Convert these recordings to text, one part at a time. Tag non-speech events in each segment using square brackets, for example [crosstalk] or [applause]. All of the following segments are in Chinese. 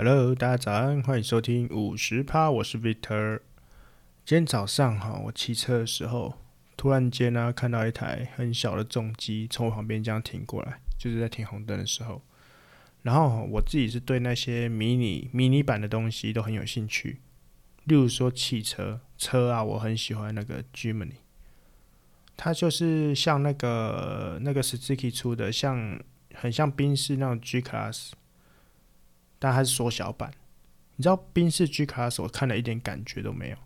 Hello，大家早安，欢迎收听五十趴，我是 Vitor。今天早上哈，我骑车的时候，突然间呢，看到一台很小的重机从我旁边这样停过来，就是在停红灯的时候。然后我自己是对那些迷你、迷你版的东西都很有兴趣，例如说汽车车啊，我很喜欢那个 Jimny，它就是像那个那个 Suzuki 出的，像很像宾士那种 G Class，但它是缩小版。你知道宾士 G Class，我看了一点感觉都没有。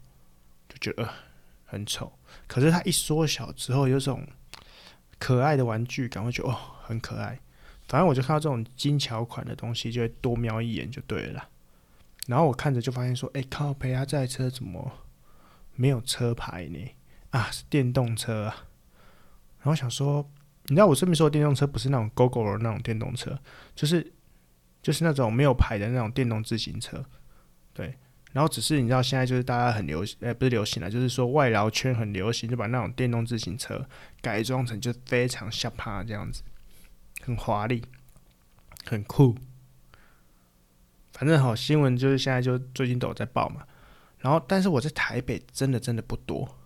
就觉得很丑，可是它一缩小之后，有种可爱的玩具感，会觉得哦很可爱。反正我就看到这种精巧款的东西，就会多瞄一眼就对了。然后我看着就发现说，哎靠，北亚这台车怎么没有车牌呢？啊，是电动车啊。然后想说，你知道我这边说的电动车不是那种 Gogoro 那种电动车，就是就是那种没有牌的那种电动自行车，对。然后只是你知道现在就是大家很流行，哎，不是流行了，就是说外劳圈很流行，就把那种电动自行车改装成就非常吓趴这样子，很华丽，很酷。反正好新闻就是现在就最近都有在报嘛。然后但是我在台北真的真的不多，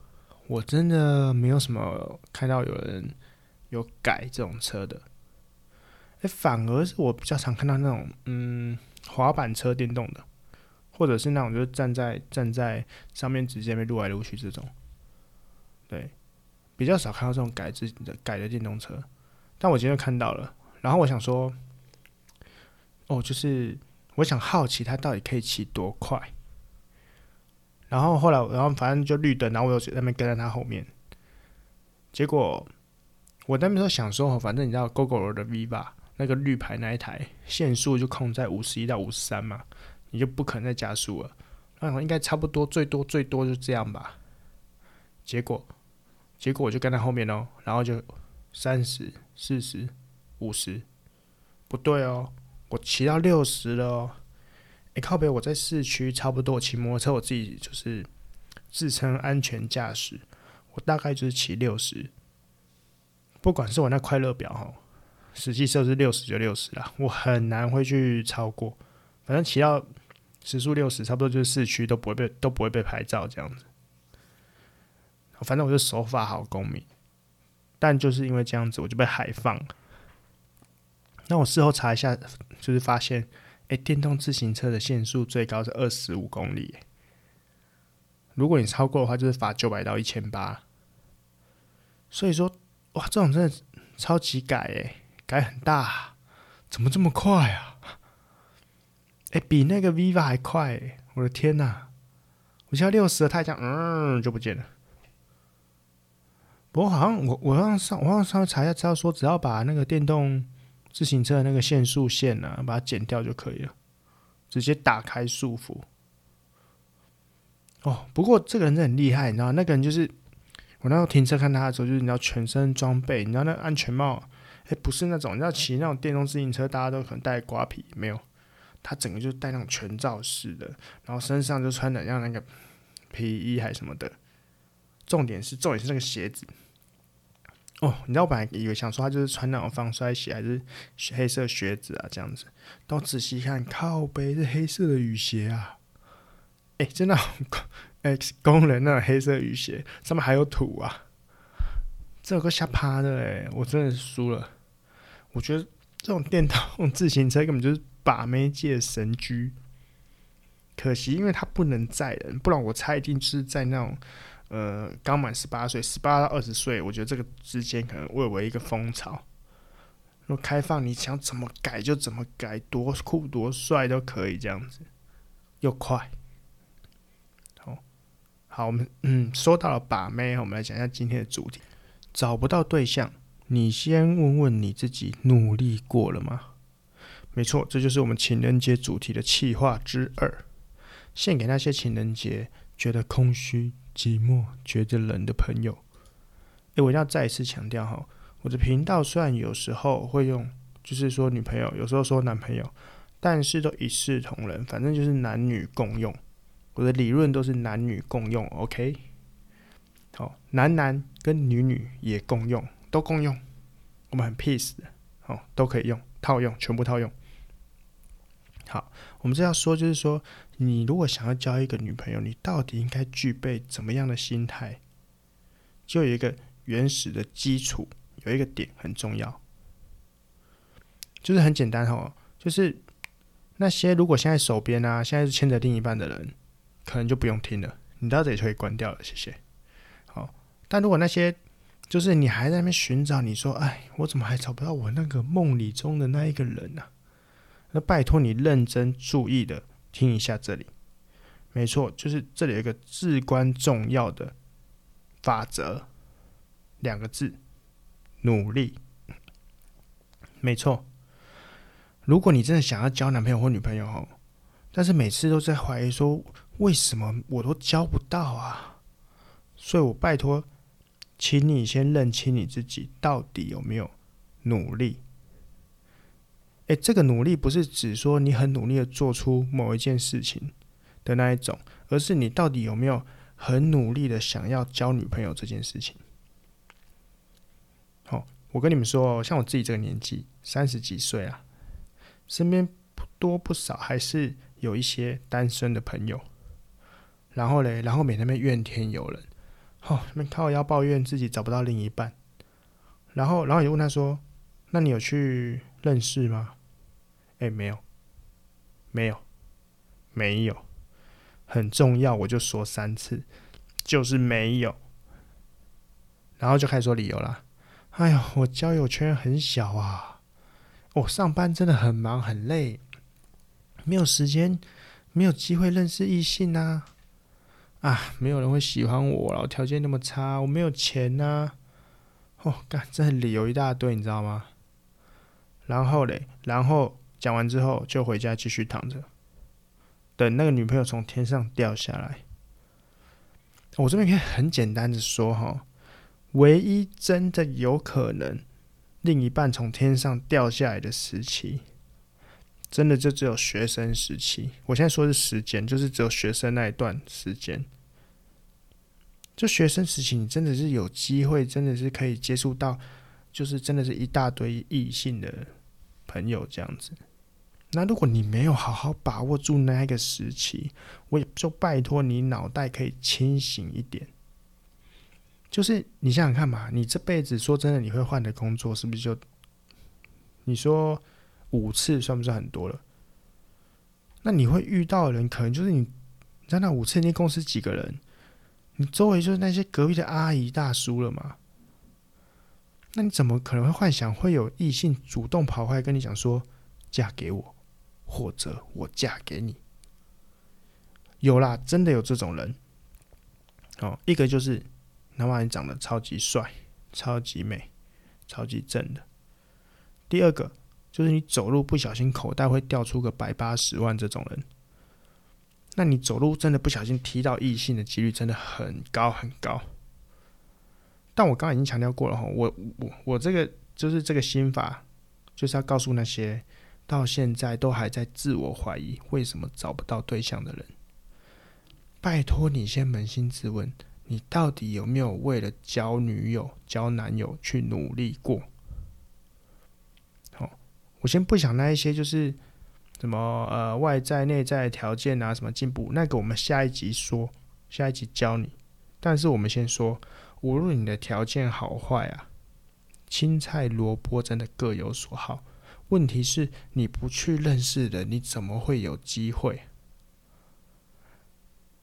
我真的没有什么看到有人有改这种车的。反而是我比较常看到那种嗯滑板车电动的。或者是那种就是站在站在上面直接被撸来撸去这种，对，比较少看到这种改自己的改的电动车，但我今天看到了，然后我想说，哦，就是我想好奇它到底可以骑多快，然后后来然后反正就绿灯，然后我又在那边跟在他后面，结果我那边时想说，反正你知道 GoGo 的 V 吧那个绿牌那一台限速就控在五十一到五十三嘛。你就不可能再加速了，那应该差不多，最多最多就这样吧。结果，结果我就跟在后面哦，然后就三十、四十、五十，不对哦，我骑到六十了哦。哎，靠北，我在市区差不多，骑摩托车，我自己就是自称安全驾驶，我大概就是骑六十。不管是我那快乐表哈，实际设置六十就六十了，我很难会去超过。反正骑到时速六十，差不多就是市区都不会被都不会被拍照这样子。反正我就守法好公民，但就是因为这样子，我就被海放。那我事后查一下，就是发现，哎、电动自行车的限速最高是二十五公里。如果你超过的话，就是罚九百到一千八。所以说，哇，这种真的超级改哎，改很大，怎么这么快啊？哎、比那个 Viva 还快、我的天哪，我现在六十了，它这样嗯就不见了。不过好像我我上上我刚上面查一下，只要说只要把那个电动自行车的那个限速线啊，把它剪掉就可以了，直接打开束缚。哦，不过这个人真的很厉害，你知道那个人就是我那时候停车看他的时候，就是你知道全身装备，你知道那安全帽，哎、不是那种你知道骑那种电动自行车，大家都可能戴瓜皮，没有。他整个就是戴那种全罩式的，然后身上就穿的像那个皮衣还什么的。重点是重点是那个鞋子。哦，你知道我本来以为想说他就是穿那种防摔鞋还是黑色靴子啊这样子，但仔细看，靠背是黑色的雨鞋啊！哎、真的，X 工人那种黑色雨鞋上面还有土啊！这有个下趴的哎，我真的输了。我觉得这种电动 [laughs] 自行车根本就是。把妹界神驹，可惜因为它不能载人，不然我猜一定是在那种呃刚满十八岁，十八到二十岁，我觉得这个之间可能蔚为一个风潮。若开放，你想怎么改就怎么改，多酷多帅都可以这样子，又快。好，好，我们嗯说到了把妹，我们来讲一下今天的主题：找不到对象，你先问问你自己，努力过了吗？没错，这就是我们情人节主题的气话之二，献给那些情人节觉得空虚、寂寞、觉得冷的朋友。诶，我一定要再一次强调哈，我的频道虽然有时候会用，就是说女朋友，有时候说男朋友，但是都一视同仁，反正就是男女共用。我的理论都是男女共用，OK？好，男男跟女女也共用，都共用，我们很 peace 的，哦，都可以用，套用，全部套用。好，我们这要说就是说，你如果想要交一个女朋友，你到底应该具备怎么样的心态？就有一个原始的基础，有一个点很重要，就是很简单哦，就是那些如果现在手边啊，现在是牵着另一半的人，可能就不用听了，你到这里就可以关掉了，谢谢。好，但如果那些就是你还在那边寻找，你说，哎，我怎么还找不到我那个梦里中的那一个人呢？那拜托你认真注意的听一下这里，没错，就是这里有一个至关重要的法则，两个字：努力。没错，如果你真的想要交男朋友或女朋友哦，但是每次都在怀疑说，为什么我都交不到啊？所以我拜托，请你先认清你自己到底有没有努力。诶，这个努力不是指说你很努力的做出某一件事情的那一种，而是你到底有没有很努力的想要交女朋友这件事情。好、哦，我跟你们说，像我自己这个年纪，三十几岁啊，身边不多不少还是有一些单身的朋友。然后嘞，然后每天被怨天尤人，哦，那边靠腰抱怨自己找不到另一半。然后，然后你问他说：“那你有去认识吗？”哎，没有，没有，没有，很重要，我就说三次，就是没有。然后就开始说理由了。哎呦，我交友圈很小啊，我上班真的很忙很累，没有时间，没有机会认识异性啊。啊，没有人会喜欢我，然后条件那么差，我没有钱呐。哦，干，这理由一大堆，你知道吗？然后嘞，然后。讲完之后就回家继续躺着，等那个女朋友从天上掉下来。我这边可以很简单的说哈，唯一真的有可能另一半从天上掉下来的时期，真的就只有学生时期。我现在说的是时间，就是只有学生那一段时间。就学生时期，你真的是有机会，真的是可以接触到，就是真的是一大堆异性的朋友这样子。那如果你没有好好把握住那一个时期，我也就拜托你脑袋可以清醒一点。就是你想想看嘛，你这辈子说真的，你会换的工作是不是就？你说五次算不算很多了？那你会遇到的人，可能就是你，你在那五次那公司几个人，你周围就是那些隔壁的阿姨大叔了嘛？那你怎么可能会幻想会有异性主动跑过来跟你讲说嫁给我？或者我嫁给你，有啦，真的有这种人。哦，一个就是，哪怕你长得超级帅、超级美、超级正的；第二个就是你走路不小心口袋会掉出个百八十万这种人。那你走路真的不小心踢到异性的几率真的很高很高。但我刚刚已经强调过了哈，我我我这个就是这个心法，就是要告诉那些。到现在都还在自我怀疑为什么找不到对象的人，拜托你先扪心自问，你到底有没有为了交女友、交男友去努力过？好，我先不想那一些就是什么呃外在内在条件啊，什么进步，那个我们下一集说，下一集教你。但是我们先说，无论你的条件好坏啊，青菜萝卜真的各有所好。问题是你不去认识的，你怎么会有机会？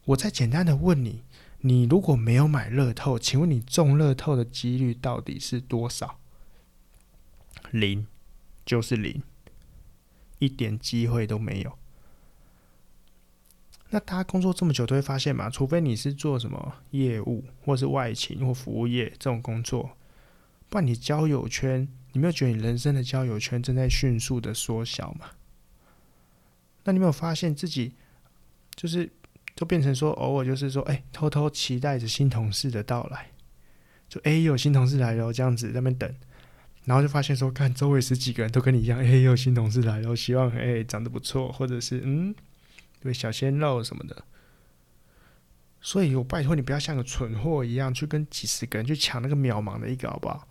我再简单的问你：你如果没有买乐透，请问你中乐透的几率到底是多少？零，就是零，一点机会都没有。那大家工作这么久都会发现嘛，除非你是做什么业务，或是外勤或服务业这种工作，不然你交友圈。你没有觉得你人生的交友圈正在迅速的缩小吗？那你没有发现自己就是就变成说偶尔就是说，哎、偷偷期待着新同事的到来，就哎、有新同事来了，这样子在那边等，然后就发现说，看周围十几个人都跟你一样，哎、欸，有新同事来了，希望哎、长得不错，或者是嗯，对小鲜肉什么的。所以我拜托你不要像个蠢货一样去跟几十个人去抢那个渺茫的一个，好不好？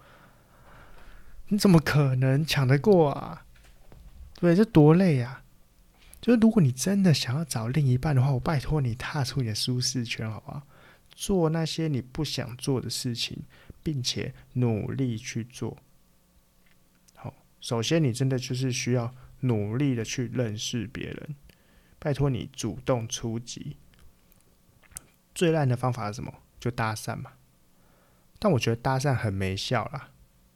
你怎么可能抢得过啊？对，这多累啊！就是如果你真的想要找另一半的话，我拜托你踏出你的舒适圈，好不好？做那些你不想做的事情，并且努力去做。首先你真的就是需要努力的去认识别人，拜托你主动出击。最烂的方法是什么？就搭讪嘛。但我觉得搭讪很没效啦，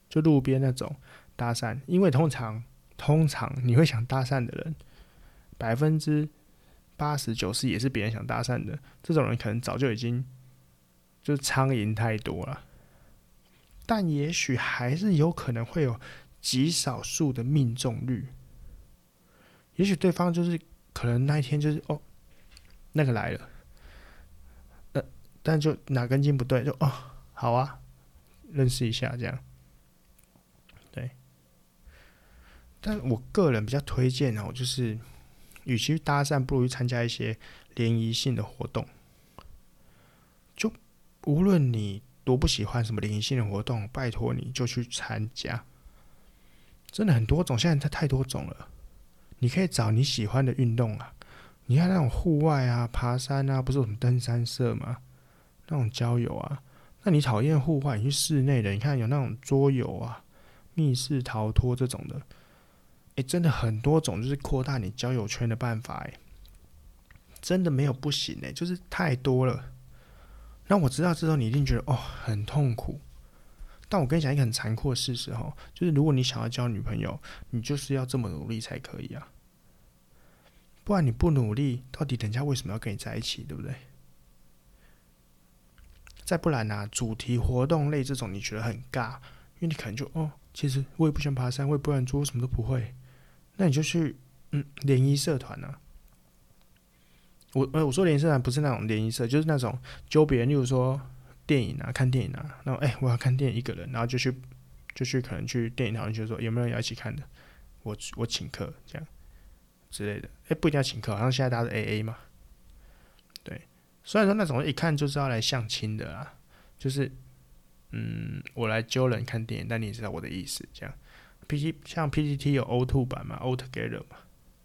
就路边那种搭讪，因为通常通常你会想搭讪的人。百分之八十九十也是别人想搭讪的，这种人可能早就已经就是苍蝇太多了，但也许还是有可能会有极少数的命中率。也许对方就是可能那一天就是哦，那个来了，呃，但就哪根筋不对，就哦，好啊，认识一下这样。对，但我个人比较推荐哦，就是。与其搭讪，不如去参加一些联谊性的活动。就无论你多不喜欢什么联谊性的活动，拜托你就去参加。真的很多种，现在它太多种了。你可以找你喜欢的运动啊，你看那种户外啊，爬山啊，不是有什么登山社吗？那种交友啊。那你讨厌户外，你去室内的，你看有那种桌游啊、密室逃脱这种的。诶，真的很多种，就是扩大你交友圈的办法，诶，真的没有不行，诶，就是太多了。那我知道这时候你一定觉得哦很痛苦，但我跟你讲一个很残酷的事实哦，就是如果你想要交女朋友，你就是要这么努力才可以啊，不然你不努力，到底人家为什么要跟你在一起，对不对？再不然呢，啊，主题活动类这种你觉得很尬，因为你可能就哦，其实我也不喜欢爬山，我也不喜欢做，什么都不会。那你就去嗯联谊社团啊。我呃我说联谊社团不是那种联谊社，就是那种揪别人，例如说电影啊，看电影啊，然后哎我要看电影一个人，然后就去就去可能去电影堂，就说有没有人要一起看的，我我请客这样之类的，哎不一定要请客，好像现在大家都 A A 嘛。对，虽然说那种一看就知道来相亲的啊，就是嗯我来揪人看电影，但你也知道我的意思这样。P T 像 P T T 有 O two 版嘛，O Together 嘛，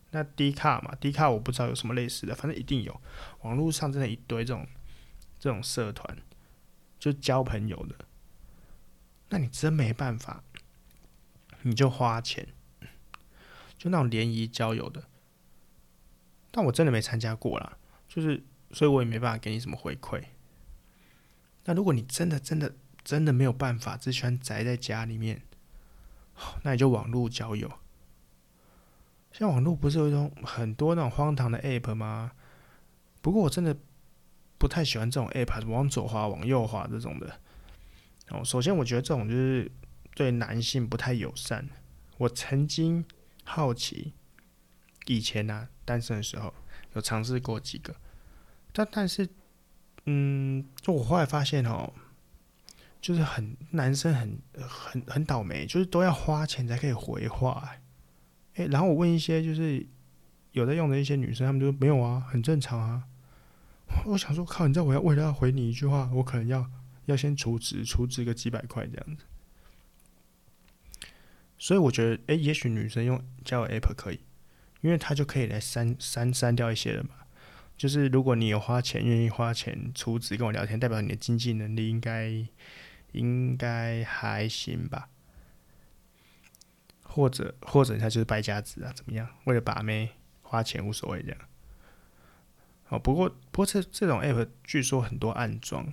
那 D 卡嘛，D 卡我不知道有什么类似的，反正一定有。网络上真的一堆这种这种社团，就交朋友的。那你真没办法，你就花钱，就那种联谊交友的。但我真的没参加过啦，就是所以我也没办法给你什么回馈。那如果你真的真的真的没有办法，只喜欢宅在家里面。那你就网络交友，像网络不是有一种很多那种荒唐的 app 吗？不过我真的不太喜欢这种 app，往左滑、往右滑这种的。哦，首先我觉得这种就是对男性不太友善。我曾经好奇，以前呢、啊、单身的时候有尝试过几个，但但是，嗯，就我后来发现哦。就是很男生很很很倒霉，就是都要花钱才可以回话，欸，诶，然后我问一些就是有在用的一些女生，她们就说没有啊，很正常啊。我想说，靠，你知道我要为了要回你一句话，我可能要要先储值，储值个几百块这样子。所以我觉得，诶，也许女生用交友 app 可以，因为她就可以来删删删掉一些人嘛。就是如果你有花钱，愿意花钱储值跟我聊天，代表你的经济能力应该。应该还行吧，或者或者他就是败家子啊，怎么样？为了把妹花钱无所谓这样。哦，不过不过这这种 app 据说很多暗装，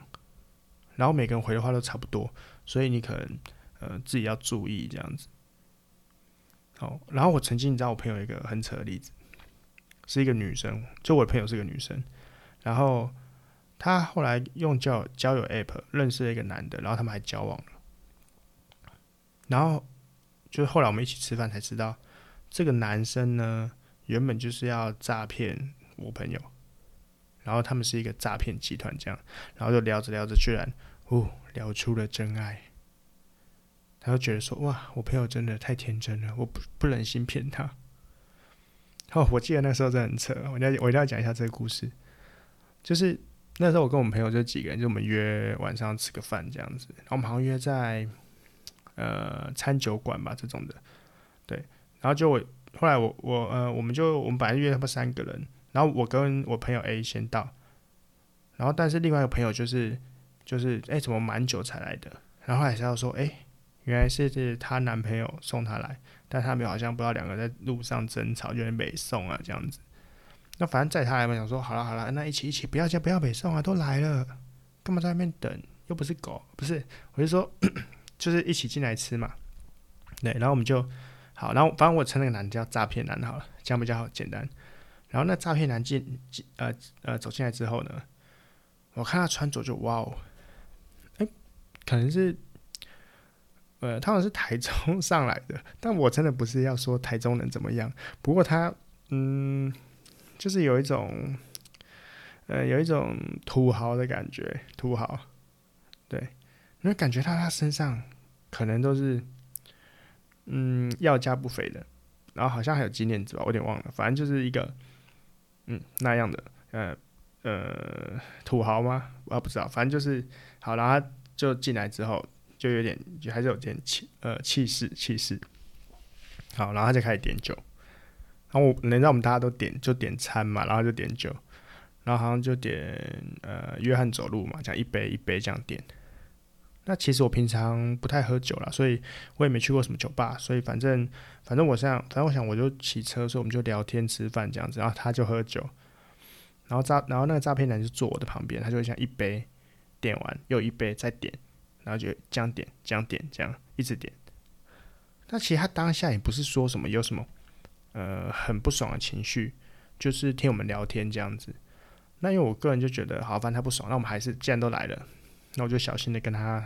然后每个人回的话都差不多，所以你可能呃自己要注意这样子。哦，然后我曾经你知道我朋友一个很扯的例子，是一个女生，就我的朋友是个女生，然后。她后来用交交友 app 认识了一个男的，然后他们还交往了。然后就是后来我们一起吃饭才知道，这个男生呢原本就是要诈骗我朋友，然后他们是一个诈骗集团这样，然后就聊着聊着，居然哦聊出了真爱。他就觉得说哇，我朋友真的太天真了，我不不忍心骗他。哦，我记得那时候真的很扯，我要我一定要讲一下这个故事，就是。那时候我跟我们朋友就几个人，就我们约晚上吃个饭这样子，然后我们好像约在呃餐酒馆吧这种的，对，然后就我后来我我呃，我们就我们本来约他们三个人，然后我跟我朋友 A 先到，然后但是另外一个朋友就是就是哎、怎么蛮久才来的？然后后来才说，哎、原来是是她男朋友送她来，但他们好像不知道两个在路上争吵，就没送啊这样子。那反正在他来嘛，想说好了好了，那一起一起，不要叫不要北送啊，都来了，干嘛在外面等？又不是狗，不是，我就说 [clears throat] 就是一起进来吃嘛。对，然后我们就。好，然后反正我称那个男的叫诈骗男好了，这样比较好简单。然后那诈骗男进进呃呃走进来之后呢，我看他穿着就哇哦，哎，可能是呃他好像是台中上来的，但我真的不是要说台中人怎么样。不过他嗯，就是有一种呃有一种土豪的感觉，土豪，对，因为感觉他他身上可能都是。嗯，要价不菲的，然后好像还有金链子吧，我有点忘了，反正就是一个嗯那样的，呃呃土豪吗？我也不知道，反正就是好，然后他就进来之后就有点，就还是有点气呃气势气势。好，然后他就开始点酒，然后我能让我们大家都点就点餐嘛，然后就点酒，然后好像就点呃约翰走路嘛，这样一杯一杯这样点。那其实我平常不太喝酒啦，所以我也没去过什么酒吧，所以反正反正我这样，反正我想我就骑车，所以我们就聊天吃饭这样子，然后他就喝酒，然后诈然后那个诈骗男就坐我的旁边，他就会像一杯点完又一杯再点，然后就这样点这样点这样一直点。那其实他当下也不是说什么有什么呃很不爽的情绪，就是听我们聊天这样子。那因为我个人就觉得，好，反正他不爽，那我们还是既然都来了。那我就小心的跟他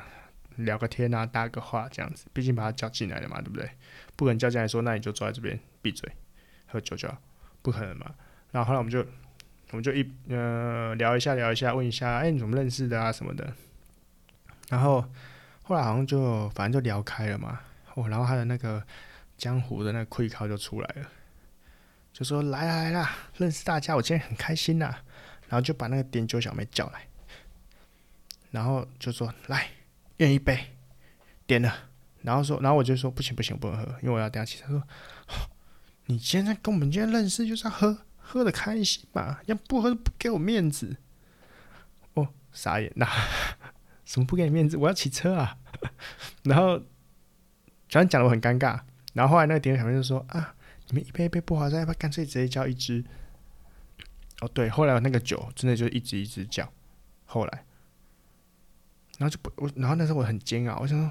聊个天啊，搭个话这样子，毕竟把他叫进来了嘛，对不对？不可能叫进来说，那你就坐在这边闭嘴喝酒就好，不可能嘛。然后后来我们就我们就一呃聊一下聊一下，问一下，哎、你怎么认识的啊什么的。然后后来好像就反正就聊开了嘛。哦，然后他的那个江湖的那个气口就出来了，就说来啦来啦，认识大家，我今天很开心呐。然后就把那个点酒小妹叫来。然后就说来，愿一杯，点了。然后说，然后我就说不行不行，不能喝，因为我要等下起。他说，你现在跟我们今天认识就是要喝，喝的开心嘛，要不喝不给我面子。哦，傻眼呐，[laughs] 什么不给你面子？我要骑车啊。然后，反正讲的我很尴尬。然后后来那个点酒小妹就说啊，你们一杯一杯不划算，要不要干脆直接叫一支？哦，对，后来那个酒真的就一支一支叫。后来。然后就不我，然后那时候我很煎熬，我想说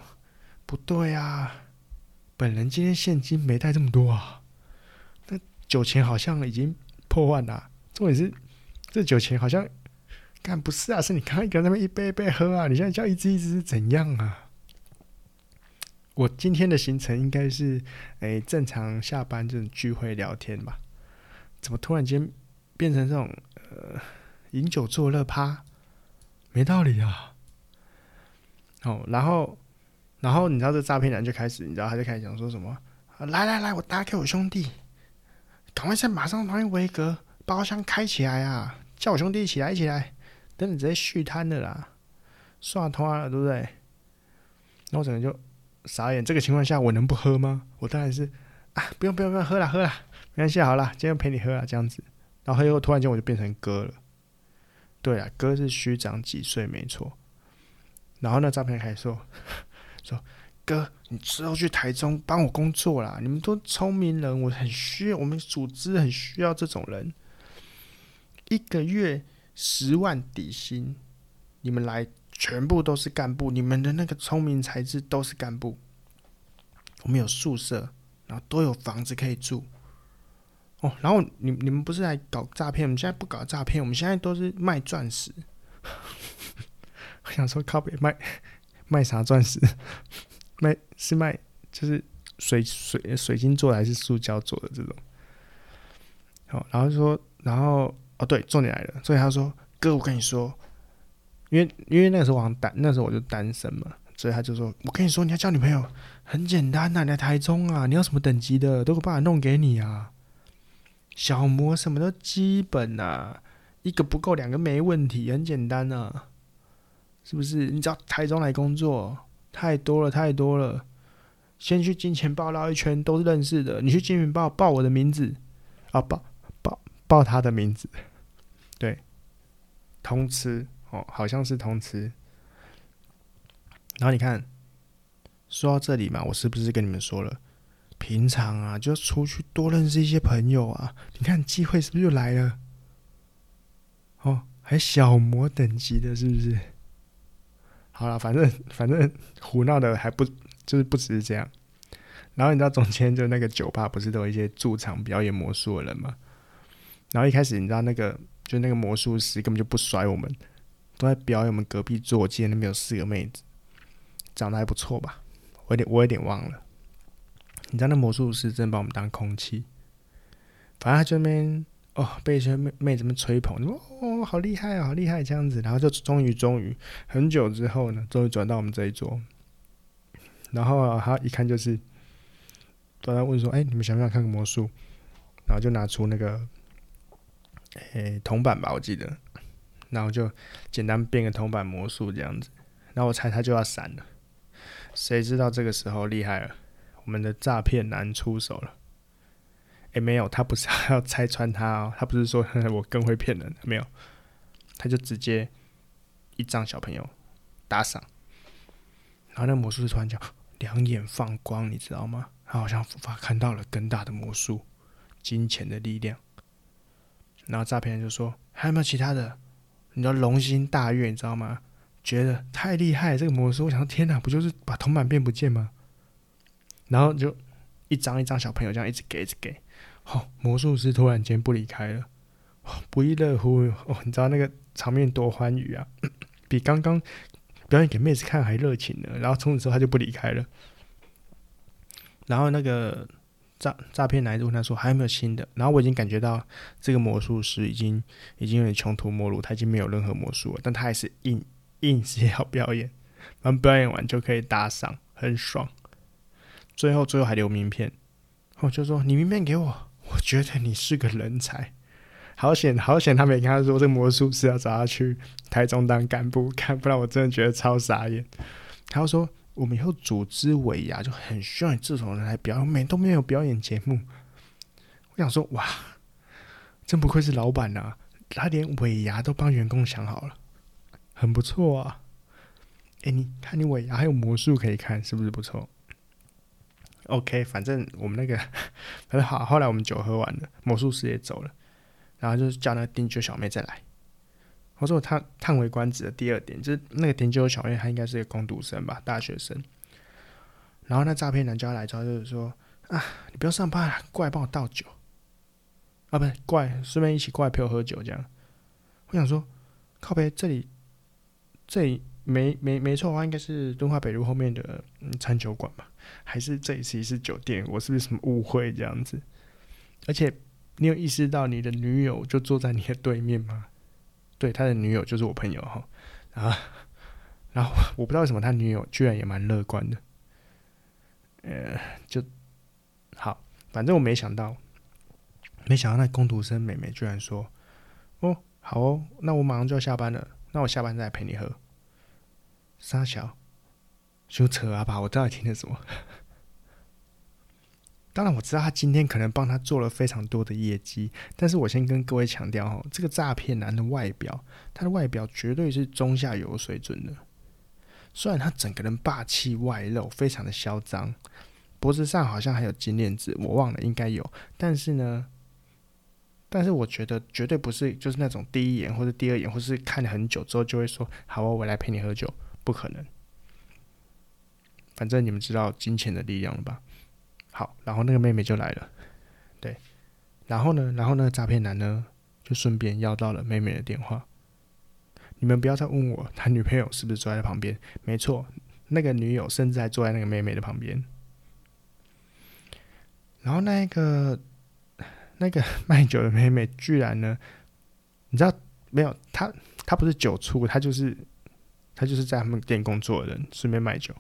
不对啊，本人今天现金没带这么多啊，那酒钱好像已经破万了。重点是这酒钱好像，干不是啊，是你刚刚一个人那边一杯一杯喝啊，你现在叫一支一支是怎样啊？我今天的行程应该是诶正常下班这种聚会聊天吧，怎么突然间变成这种呃饮酒作乐趴？没道理啊！哦，然后，然后你知道这诈骗男就开始，你知道他就开始讲说什么？来来来，我打给我兄弟，赶快先马上帮你维格包厢开起来啊！叫我兄弟一起来一起来，等你直接续摊的啦，算通了对不对？那我整个就傻眼，这个情况下我能不喝吗？我当然是啊，不用不用不用，喝了喝了，没关系，好了，今天陪你喝了这样子。然后又突然间我就变成哥了，对啊，哥是虚长几岁没错。然后那诈骗开始说：“ [laughs] 说哥，你之后去台中帮我工作啦！你们都聪明人，我很需要，我们组织很需要这种人。一个月十万底薪，你们来全部都是干部，你们的那个聪明才智都是干部。我们有宿舍，然后都有房子可以住。哦，然后你你们不是来搞诈骗？我们现在不搞诈骗，我们现在都是卖钻石。”我想说，靠北卖卖啥钻石？[laughs] 卖是卖就是水水水晶做的还是塑胶做的这种？好，然后就说，然后哦对，重点来了。所以他说：“哥，我跟你说，因为因为那个时候我单那时候我就单身嘛，所以他就说：我跟你说，你要交女朋友很简单呐、你来台中啊，你要什么等级的都有办法弄给你啊，小模什么都基本啊，一个不够两个没问题，很简单啊。”是不是？你找台中来工作太多了，太多了。先去金钱豹绕一圈，都是认识的。你去金钱豹报我的名字啊，报报报他的名字，对，通吃哦，好像是通吃。然后你看，说到这里嘛，我是不是跟你们说了，平常啊就出去多认识一些朋友啊？你看机会是不是就来了？哦，还小魔等级的，是不是？好了，反正反正胡闹的还不就是不只是这样。然后你知道中间就那个酒吧不是都有一些驻场表演魔术的人吗？然后一开始你知道那个就那个魔术师根本就不甩我们，都在表演我们隔壁桌，我记得那边有四个妹子，长得还不错吧？我有点我有点忘了。你知道那魔术师真的把我们当空气，反正他这边。哦，被一些妹妹子们吹捧，说哦，好厉害啊，好厉害这样子，然后就终于终于很久之后呢，终于转到我们这一桌，然后啊，他一看就是，突然问说，哎，你们想不想看个魔术？然后就拿出那个，诶，铜板吧，我记得，然后就简单变个铜板魔术这样子，然后我猜他就要闪了，谁知道这个时候厉害了，我们的诈骗男出手了。也、没有，他不是 [laughs] 要拆穿他哦，他不是说 [laughs] 我更会骗人，没有，他就直接一张小朋友打赏，然后那魔术师突然讲两眼放光，你知道吗？他好像发看到了更大的魔术，金钱的力量。然后诈骗人就说还有没有其他的？你知道龙心大悦，你知道吗？觉得太厉害，这个魔术，我想说天哪，不就是把铜板变不见吗？然后就一张一张小朋友这样一直给，一直给。哦，魔术师突然间不离开了，哦、不亦乐乎哦！你知道那个场面多欢愉啊，[clears throat] 比刚刚表演给妹子看还热情呢。然后从此之后他就不离开了。然后那个诈诈骗男就问他说还有没有新的？然后我已经感觉到这个魔术师已经已经有点穷途末路，他已经没有任何魔术了，但他还是硬硬是要表演，然后表演完就可以打赏，很爽。最后最后还留名片，我、哦、就说你名片给我。我觉得你是个人才，好险好险！他没跟他说这魔术师要找他去台中当干部，看不然我真的觉得超傻眼。他说我们以后组织尾牙就很需要你这种人来表演，每都没有表演节目。我想说哇，真不愧是老板呐，他连尾牙都帮员工想好了，很不错啊。哎，你看你尾牙还有魔术可以看，是不是不错？OK，反正我们那个 [laughs] 很好。后来我们酒喝完了，魔术师也走了，然后就叫那个顶酒小妹再来。我说我叹叹为观止的第二点，就是那个顶酒小妹她应该是一个工读生吧，大学生。然后那诈骗男叫她来之后就是说啊，你不要上班了，过来帮我倒酒。啊，不是过来，顺便一起过来陪我喝酒这样。我想说，靠北这里，这里。没没没错的话，应该是敦化北路后面的餐酒馆吧？还是这一次是酒店？我是不是什么误会这样子？而且你有意识到你的女友就坐在你的对面吗？对，他的女友就是我朋友哈。啊，然后我不知道为什么他女友居然也蛮乐观的。呃，就好，反正我没想到，没想到那工读生妹妹居然说：“哦，好哦，那我马上就要下班了，那我下班再陪你喝。”三小，就扯啊吧！我到底听了什么？[laughs] 当然我知道他今天可能帮他做了非常多的业绩，但是我先跟各位强调哦，这个诈骗男的外表，他的外表绝对是中下游水准的。虽然他整个人霸气外露，非常的嚣张，脖子上好像还有金链子，我忘了应该有，但是呢，但是我觉得绝对不是就是那种第一眼或者第二眼，或是看了很久之后就会说好，我来陪你喝酒。不可能，反正你们知道金钱的力量了吧？好，然后那个妹妹就来了，对，然后呢，然后那个诈骗男呢，就顺便要到了妹妹的电话。你们不要再问我他女朋友是不是坐在旁边？没错，那个女友甚至还坐在那个妹妹的旁边。然后那个那个 [laughs] 卖酒的妹妹居然呢，你知道没有？她她不是酒醋，她就是。他就是在他们店工作的人，顺便卖酒，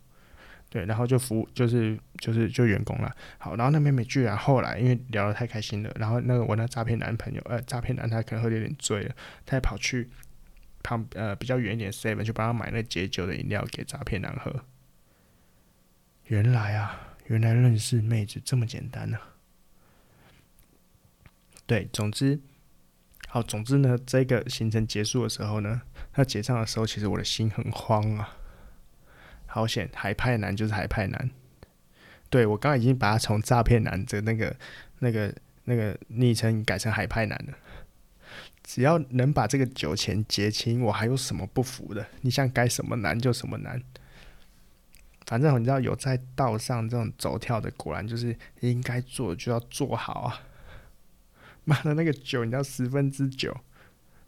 对，然后就服务，就是就是就员工了。好，然后那妹妹居然后来因为聊得太开心了，然后那个我那诈骗男朋友，呃，诈骗男他可能喝得有点醉了，他还跑去旁呃比较远一点 seven 去帮他买那解酒的饮料给诈骗男喝。原来啊，原来认识妹子这么简单呢、啊。对，总之，好，总之呢，这个行程结束的时候呢，他结账的时候，其实我的心很慌啊。好险，海派男就是海派男。对，我刚刚已经把他从诈骗男的那个、那个、那个昵称改成海派男了。只要能把这个酒钱结清，我还有什么不服的？你想改什么难就什么难。反正你知道，有在道上这种走跳的，果然就是应该做就要做好啊。妈的，那个酒你知道十分之九，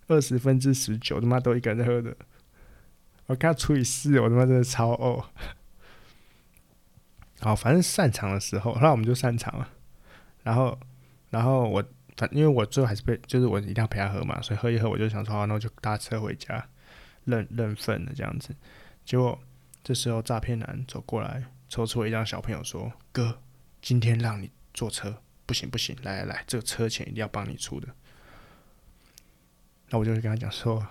二十分之十九，他妈都一个人喝的。我看他除以四，我他妈真的超呕。好，反正散场的时候，那我们就散场了。然后，然后我反因为我最后还是被，就是我一定要陪他喝嘛，所以喝一喝，我就想说，好，那我就搭车回家认认份的这样子。结果这时候诈骗男走过来，抽出了一张小朋友说：“哥，今天让你坐车。”不行不行，来来来，这个车钱一定要帮你出的。那我就跟他讲说，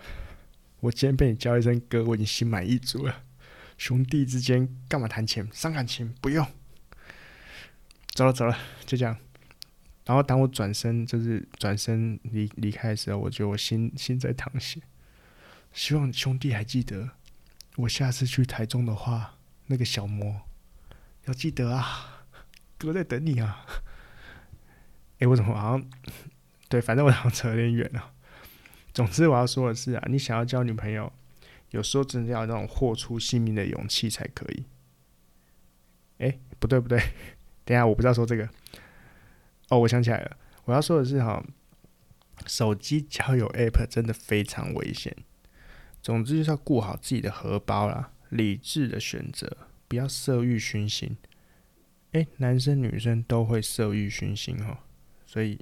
我今天被你叫一声哥，我已经心满意足了。兄弟之间干嘛谈钱伤感情？不用。走了走了，就这样。然后当我转身就是转身离离开的时候，我觉得我心心在淌血。希望兄弟还记得，我下次去台中的话，那个小魔要记得啊，哥在等你啊。哎、我怎么好像对？反正我好像扯有点远了。总之我要说的是啊，你想要交女朋友，有时候真的要那种豁出性命的勇气才可以。哎、不对不对，等下我不知道说这个。哦，我想起来了，我要说的是哈，手机交友 App 真的非常危险。总之就是要顾好自己的荷包啦，理智的选择，不要色欲熏心。哎、男生女生都会色欲熏心哦。所以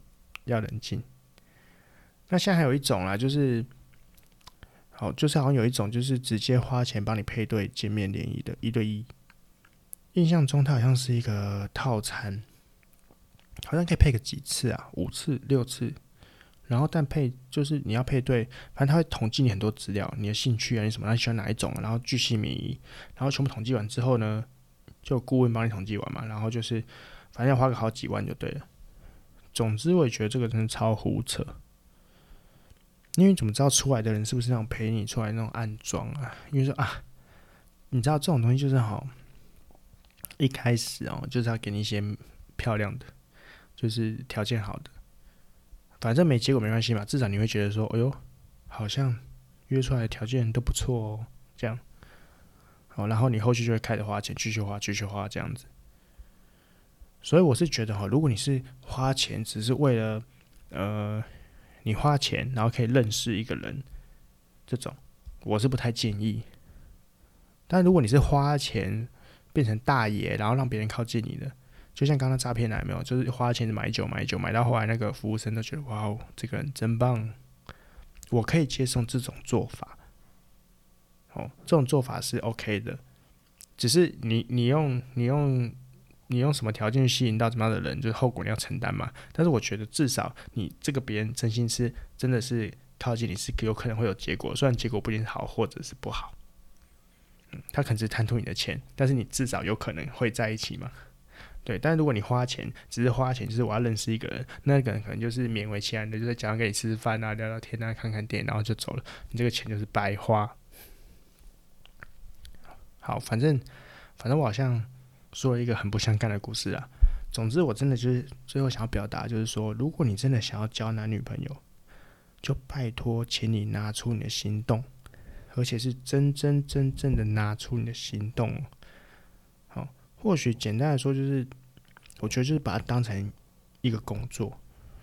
要冷静。那现在还有一种啦，就是，好，就是好像有一种就是直接花钱帮你配对见面联谊的一对一。印象中它好像是一个套餐，好像可以配个几次啊，五次、六次。然后但配就是你要配对，反正他会统计你很多资料，你的兴趣啊，你什么，你喜欢哪一种，然后巨细靡遗。然后全部统计完之后呢，就顾问帮你统计完嘛，然后就是反正要花个好几万就对了。总之，我也觉得这个真的超胡扯，因为怎么知道出来的人是不是那种陪你出来那种暗装啊？因为说啊，你知道这种东西就是好，一开始哦，就是要给你一些漂亮的，就是条件好的，反正没结果没关系嘛，至少你会觉得说，哎呦，好像约出来的条件都不错哦，这样，好，然后你后续就会开始花钱，继续花，继续花这样子。所以我是觉得哈，如果你是花钱只是为了，呃，你花钱然后可以认识一个人，这种我是不太建议。但如果你是花钱变成大爷，然后让别人靠近你的，就像刚刚诈骗来没有，就是花钱买酒买酒买到后来那个服务生都觉得哇哦，这个人真棒，我可以接受这种做法。哦，这种做法是 OK 的，只是你你用你用。你用什么条件去吸引到怎么样的人，就是后果你要承担嘛。但是我觉得至少你这个别人真心是真的是靠近你是有可能会有结果，虽然结果不一定好或者是不好。嗯，他可能是贪图你的钱，但是你至少有可能会在一起嘛。对，但是如果你花钱只是花钱，就是我要认识一个人，那个人可能就是勉为其难的，就是讲跟你吃吃饭啊、聊聊天啊、看看电影，然后就走了，你这个钱就是白花。好，反正反正我好像。说了一个很不相干的故事啊。总之，我真的就是最后想要表达，就是说，如果你真的想要交男女朋友，就拜托，请你拿出你的行动，而且是真真正正的拿出你的行动。好，或许简单来说，就是我觉得就是把它当成一个工作，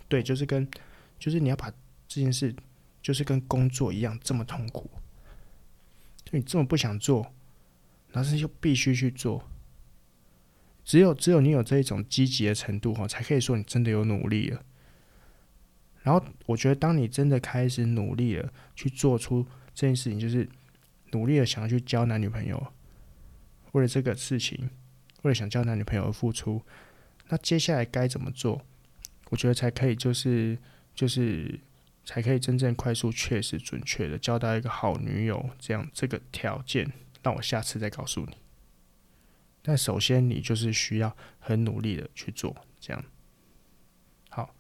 对，就是跟就是你要把这件事就是跟工作一样这么痛苦，就你这么不想做，但是又必须去做。只有只有你有这一种积极的程度哈，才可以说你真的有努力了。然后我觉得，当你真的开始努力了，去做出这件事情，就是努力的想要去交男女朋友，为了这个事情，为了想交男女朋友而付出，那接下来该怎么做？我觉得才可以，就是就是才可以真正快速、确实、准确的交到一个好女友，这样这个条件，让我下次再告诉你。但首先你就是需要很努力的去做，这样。好，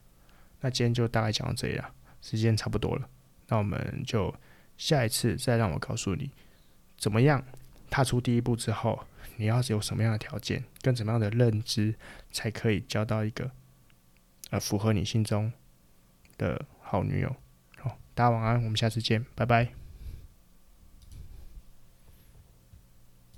那今天就大概讲到这里了，时间差不多了，那我们就下一次再让我告诉你，怎么样踏出第一步之后，你要是有什么样的条件，跟怎么样的认知，才可以交到一个呃符合你心中的好女友。好，大家晚安，我们下次见，拜拜。